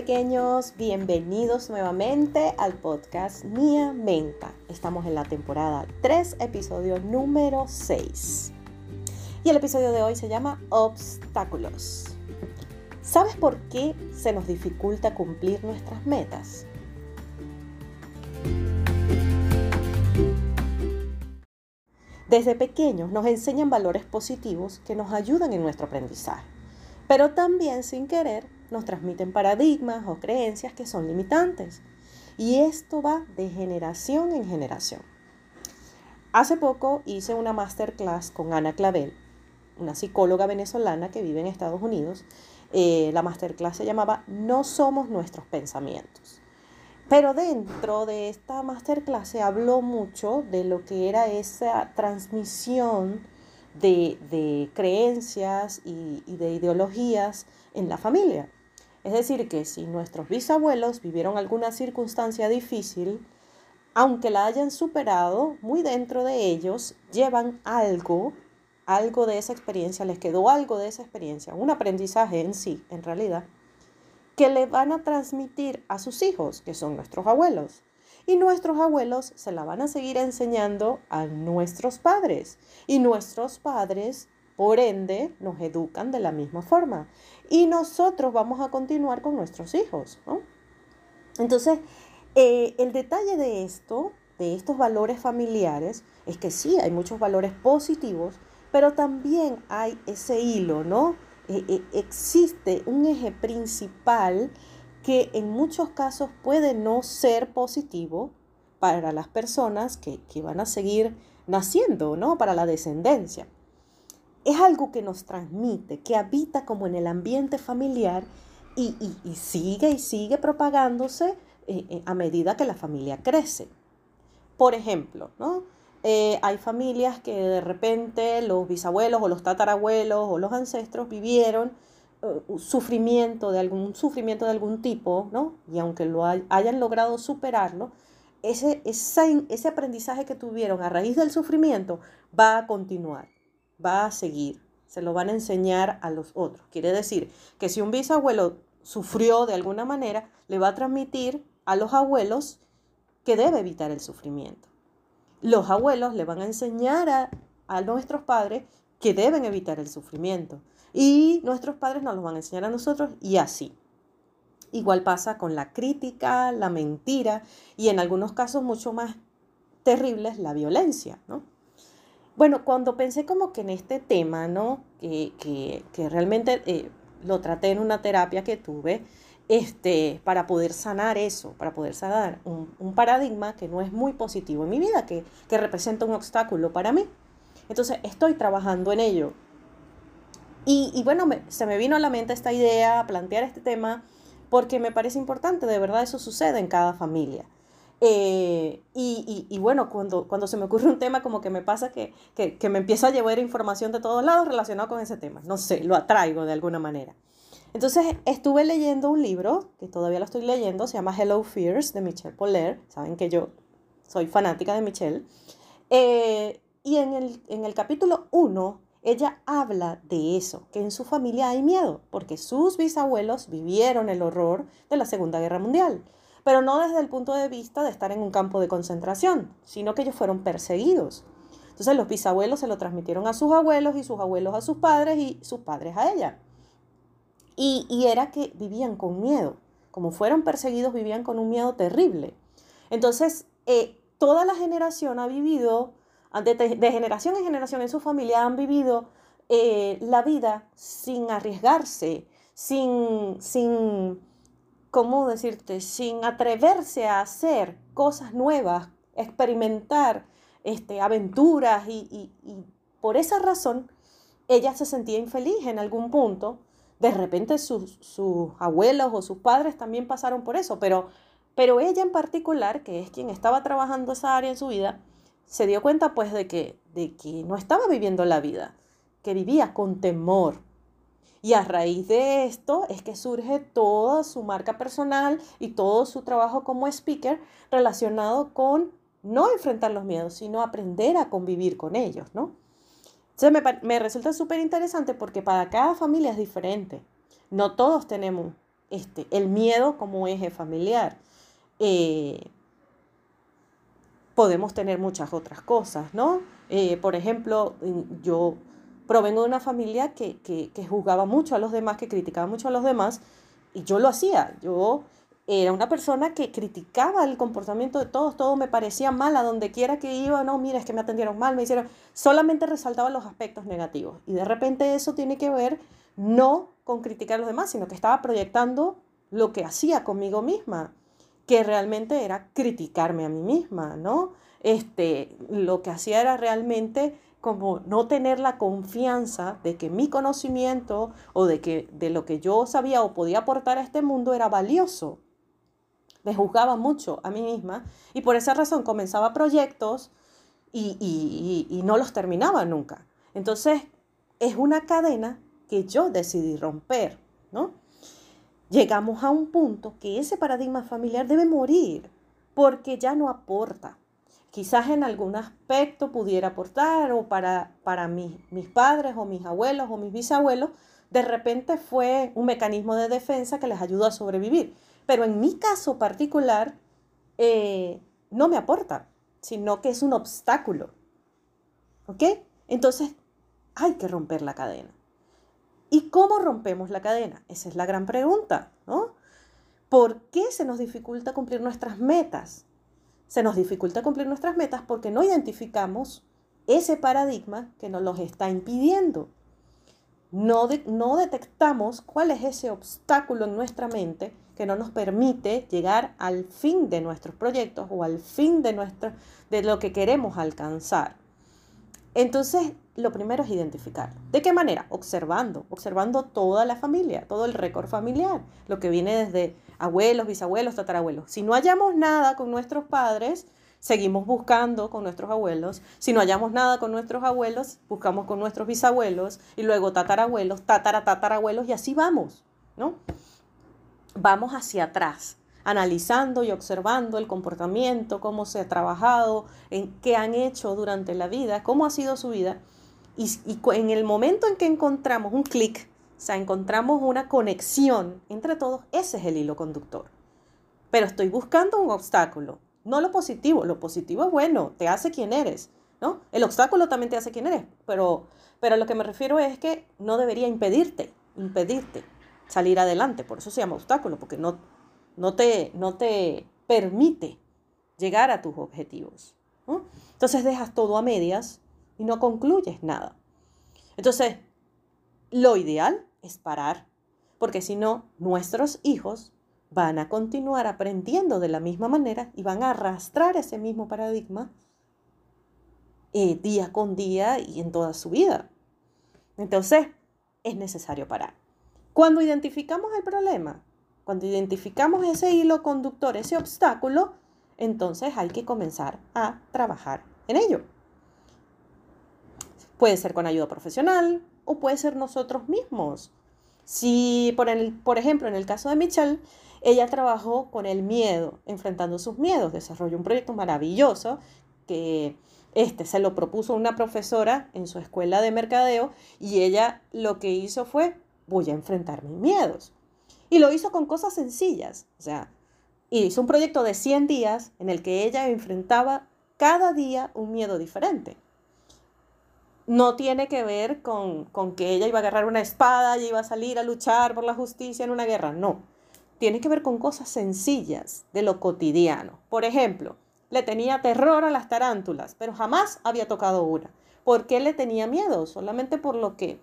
Pequeños, bienvenidos nuevamente al podcast Mía Menta. Estamos en la temporada 3, episodio número 6. Y el episodio de hoy se llama Obstáculos. ¿Sabes por qué se nos dificulta cumplir nuestras metas? Desde pequeños nos enseñan valores positivos que nos ayudan en nuestro aprendizaje, pero también sin querer nos transmiten paradigmas o creencias que son limitantes. Y esto va de generación en generación. Hace poco hice una masterclass con Ana Clavel, una psicóloga venezolana que vive en Estados Unidos. Eh, la masterclass se llamaba No somos nuestros pensamientos. Pero dentro de esta masterclass se habló mucho de lo que era esa transmisión de, creencias y de ideologías en la familia. Es decir, que si nuestros bisabuelos vivieron alguna circunstancia difícil, aunque la hayan superado, muy dentro de ellos llevan algo, algo de esa experiencia, les quedó algo de esa experiencia, un aprendizaje en sí, en realidad, que le van a transmitir a sus hijos, que son nuestros abuelos. Y nuestros abuelos se la van a seguir enseñando a nuestros padres. Y nuestros padres por ende, nos educan de la misma forma. Y nosotros vamos a continuar con nuestros hijos. Entonces, eh, el detalle de esto, de estos valores familiares, es que sí, hay muchos valores positivos, pero también hay ese hilo, ¿no? Eh, eh, existe un eje principal que en muchos casos puede no ser positivo para las personas que, que van a seguir naciendo, ¿no? Para la descendencia es algo que nos transmite, que habita como en el ambiente familiar y, sigue y sigue propagándose eh, eh, a medida que la familia crece. Por ejemplo, ¿no? Eh, hay familias que de repente los bisabuelos o los tatarabuelos o los ancestros vivieron sufrimiento de algún sufrimiento de algún tipo, ¿no? Y aunque lo hayan logrado superarlo, ese, ese aprendizaje que tuvieron a raíz del sufrimiento va a continuar va a seguir, se lo van a enseñar a los otros. Quiere decir que si un bisabuelo sufrió de alguna manera, le va a transmitir a los abuelos que debe evitar el sufrimiento. Los abuelos le van a enseñar a, nuestros padres que deben evitar el sufrimiento. Y nuestros padres nos lo van a enseñar a nosotros y así. Igual pasa con la crítica, la mentira y en algunos casos mucho más terribles la violencia, ¿no? Bueno, cuando pensé como que en este tema, ¿no? Que, que, realmente eh, lo traté en una terapia que tuve, este, para poder sanar eso, para poder sanar un, paradigma que no es muy positivo en mi vida, que, que representa un obstáculo para mí. Entonces, estoy trabajando en ello. Y, y bueno, se me vino a la mente esta idea, plantear este tema, porque me parece importante, de verdad eso sucede en cada familia. Eh, y, bueno, cuando, cuando se me ocurre un tema, como que me pasa que, que, me empieza a llevar información de todos lados relacionado con ese tema. No sé, lo atraigo de alguna manera. Entonces estuve leyendo un libro, que todavía lo estoy leyendo, se llama Hello Fears de Michelle Poller. Saben que yo soy fanática de Michelle. Eh, y en el, en el capítulo 1, ella habla de eso, que en su familia hay miedo, porque sus bisabuelos vivieron el horror de la Segunda Guerra Mundial pero no desde el punto de vista de estar en un campo de concentración, sino que ellos fueron perseguidos. Entonces los bisabuelos se lo transmitieron a sus abuelos y sus abuelos a sus padres y sus padres a ella. Y, era que vivían con miedo. Como fueron perseguidos, vivían con un miedo terrible. Entonces, eh, toda la generación ha vivido, de, de, generación en generación en su familia, han vivido eh, la vida sin arriesgarse, sin, sin ¿cómo decirte? Sin atreverse a hacer cosas nuevas, experimentar este, aventuras y, por esa razón ella se sentía infeliz en algún punto. De repente sus, sus, abuelos o sus padres también pasaron por eso, pero Pero ella en particular, que es quien estaba trabajando esa área en su vida, se dio cuenta pues de que, de que no estaba viviendo la vida, que vivía con temor. Y a raíz de esto es que surge toda su marca personal y todo su trabajo como speaker relacionado con no enfrentar los miedos, sino aprender a convivir con ellos, ¿no? Entonces me, me resulta súper interesante porque para cada familia es diferente. No todos tenemos este, el miedo como eje familiar. Eh, podemos tener muchas otras cosas, ¿no? Eh, por ejemplo, yo provengo de una familia que, que, que juzgaba mucho a los demás, que criticaba mucho a los demás, y yo lo hacía. Yo era una persona que criticaba el comportamiento de todos, todo me parecía mal a donde quiera que iba, no, mira, es que me atendieron mal, me hicieron, solamente resaltaba los aspectos negativos. Y de repente eso tiene que ver no con criticar a los demás, sino que estaba proyectando lo que hacía conmigo misma, que realmente era criticarme a mí misma, ¿no? Este, lo que hacía era realmente como no tener la confianza de que mi conocimiento o de que de lo que yo sabía o podía aportar a este mundo era valioso me juzgaba mucho a mí misma y por esa razón comenzaba proyectos y, no los terminaba nunca. Entonces, es una cadena que yo decidí romper, ¿no? Llegamos a un punto que ese paradigma familiar debe morir porque ya no aporta. Quizás en algún aspecto pudiera aportar o para, para mis padres o mis abuelos o mis bisabuelos, de repente fue un mecanismo de defensa que les ayudó a sobrevivir pero en mi caso particular eh, no me aporta, sino que es un obstáculo. ¿Ok? Entonces hay que romper la cadena. ¿Y cómo rompemos la cadena? Esa es la gran pregunta, ¿no? ¿Por qué se nos dificulta cumplir nuestras metas? Se nos dificulta cumplir nuestras metas porque no identificamos ese paradigma que nos los está impidiendo. No, no detectamos cuál es ese obstáculo en nuestra mente que no nos permite llegar al fin de nuestros proyectos o al fin de, nuestro, de lo que queremos alcanzar. Entonces, lo primero es identificar. ¿De qué manera? Observando, observando toda la familia, todo el récord familiar, lo que viene desde abuelos, bisabuelos, tatarabuelos. Si no hallamos nada con nuestros padres, seguimos buscando con nuestros abuelos. Si no hallamos nada con nuestros abuelos, buscamos con nuestros bisabuelos y luego tatarabuelos, tatara, tatarabuelos y así vamos, ¿no? vamos hacia atrás, analizando y observando el comportamiento, cómo se ha trabajado, en qué han hecho durante la vida, cómo ha sido su vida. Y, en el momento en que encontramos un clic, o sea, encontramos una conexión entre todos, ese es el hilo conductor. Pero estoy buscando un obstáculo, no lo positivo. Lo positivo es bueno, te hace quien eres, ¿no? El obstáculo también te hace quien eres, pero, pero lo que me refiero es que no debería impedirte, impedirte salir adelante. Por eso se llama obstáculo, porque no, no, te, no te permite llegar a tus objetivos. Entonces dejas todo a medias y no concluyes nada. Entonces, lo ideal es parar, porque si no, nuestros hijos van a continuar aprendiendo de la misma manera y van a arrastrar ese mismo paradigma eh, día con día y en toda su vida. Entonces, es necesario parar. Cuando identificamos el problema, cuando identificamos ese hilo conductor, ese obstáculo, entonces hay que comenzar a trabajar en ello. Puede ser con ayuda profesional o puede ser nosotros mismos. Si, por, el, por ejemplo, en el caso de Michelle, ella trabajó con el miedo, enfrentando sus miedos, desarrolló un proyecto maravilloso que este se lo propuso una profesora en su escuela de mercadeo y ella lo que hizo fue voy a enfrentar mis miedos. Y lo hizo con cosas sencillas, o sea, hizo un proyecto de 100 días en el que ella enfrentaba cada día un miedo diferente. No tiene que ver con, con que ella iba a agarrar una espada y iba a salir a luchar por la justicia en una guerra, no. Tiene que ver con cosas sencillas de lo cotidiano. Por ejemplo, le tenía terror a las tarántulas, pero jamás había tocado una. ¿Por qué le tenía miedo? Solamente por lo que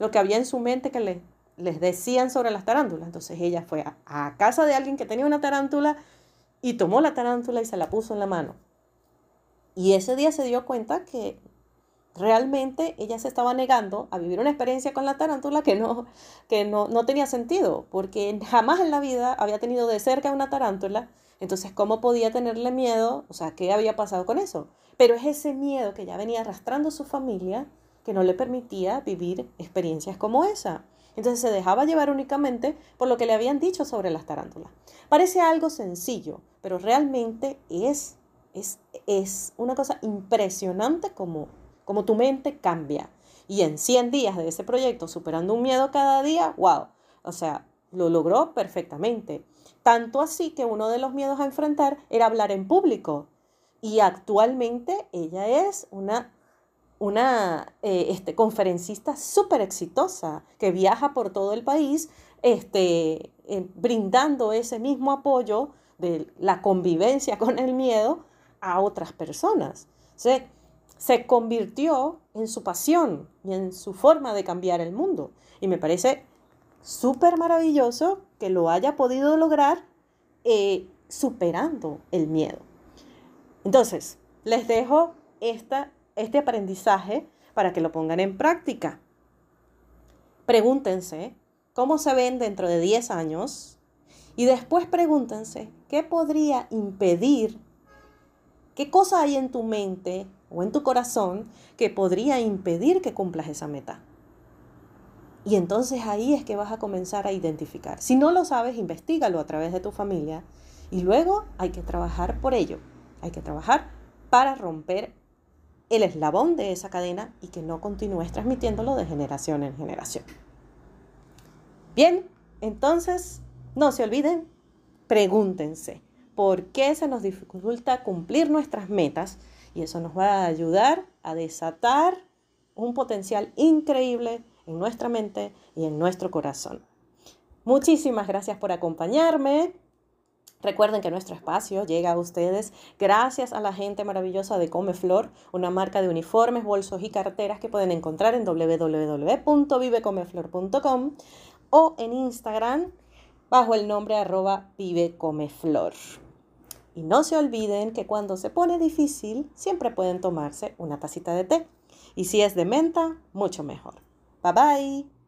lo que había en su mente que le, les decían sobre las tarántulas. Entonces ella fue a, casa de alguien que tenía una tarántula y tomó la tarántula y se la puso en la mano. Y ese día se dio cuenta que realmente ella se estaba negando a vivir una experiencia con la tarántula que no, que no, no tenía sentido, porque jamás en la vida había tenido de cerca una tarántula, entonces ¿cómo podía tenerle miedo? O sea, ¿qué había pasado con eso? Pero es ese miedo que ya venía arrastrando su familia que no le permitía vivir experiencias como esa. Entonces se dejaba llevar únicamente por lo que le habían dicho sobre las tarántulas. Parece algo sencillo, pero realmente es, es, es una cosa impresionante como, como tu mente cambia. Y en 100 días de ese proyecto, superando un miedo cada día, wow, o sea, lo logró perfectamente. Tanto así que uno de los miedos a enfrentar era hablar en público. Y actualmente ella es una una eh, este, conferencista súper exitosa que viaja por todo el país este, eh, brindando ese mismo apoyo de la convivencia con el miedo a otras personas. Se, se convirtió en su pasión y en su forma de cambiar el mundo. Y me parece súper maravilloso que lo haya podido lograr eh, superando el miedo. Entonces, les dejo esta este aprendizaje para que lo pongan en práctica. Pregúntense cómo se ven dentro de 10 años y después pregúntense qué podría impedir, qué cosa hay en tu mente o en tu corazón que podría impedir que cumplas esa meta. Y entonces ahí es que vas a comenzar a identificar. Si no lo sabes, investigalo a través de tu familia y luego hay que trabajar por ello. Hay que trabajar para romper el eslabón de esa cadena y que no continúes transmitiéndolo de generación en generación. Bien, entonces no se olviden, pregúntense por qué se nos dificulta cumplir nuestras metas y eso nos va a ayudar a desatar un potencial increíble en nuestra mente y en nuestro corazón. Muchísimas gracias por acompañarme. Recuerden que nuestro espacio llega a ustedes gracias a la gente maravillosa de Comeflor, una marca de uniformes, bolsos y carteras que pueden encontrar en www.vivecomeflor.com o en Instagram bajo el nombre arroba vivecomeflor. Y no se olviden que cuando se pone difícil siempre pueden tomarse una tacita de té. Y si es de menta, mucho mejor. Bye bye.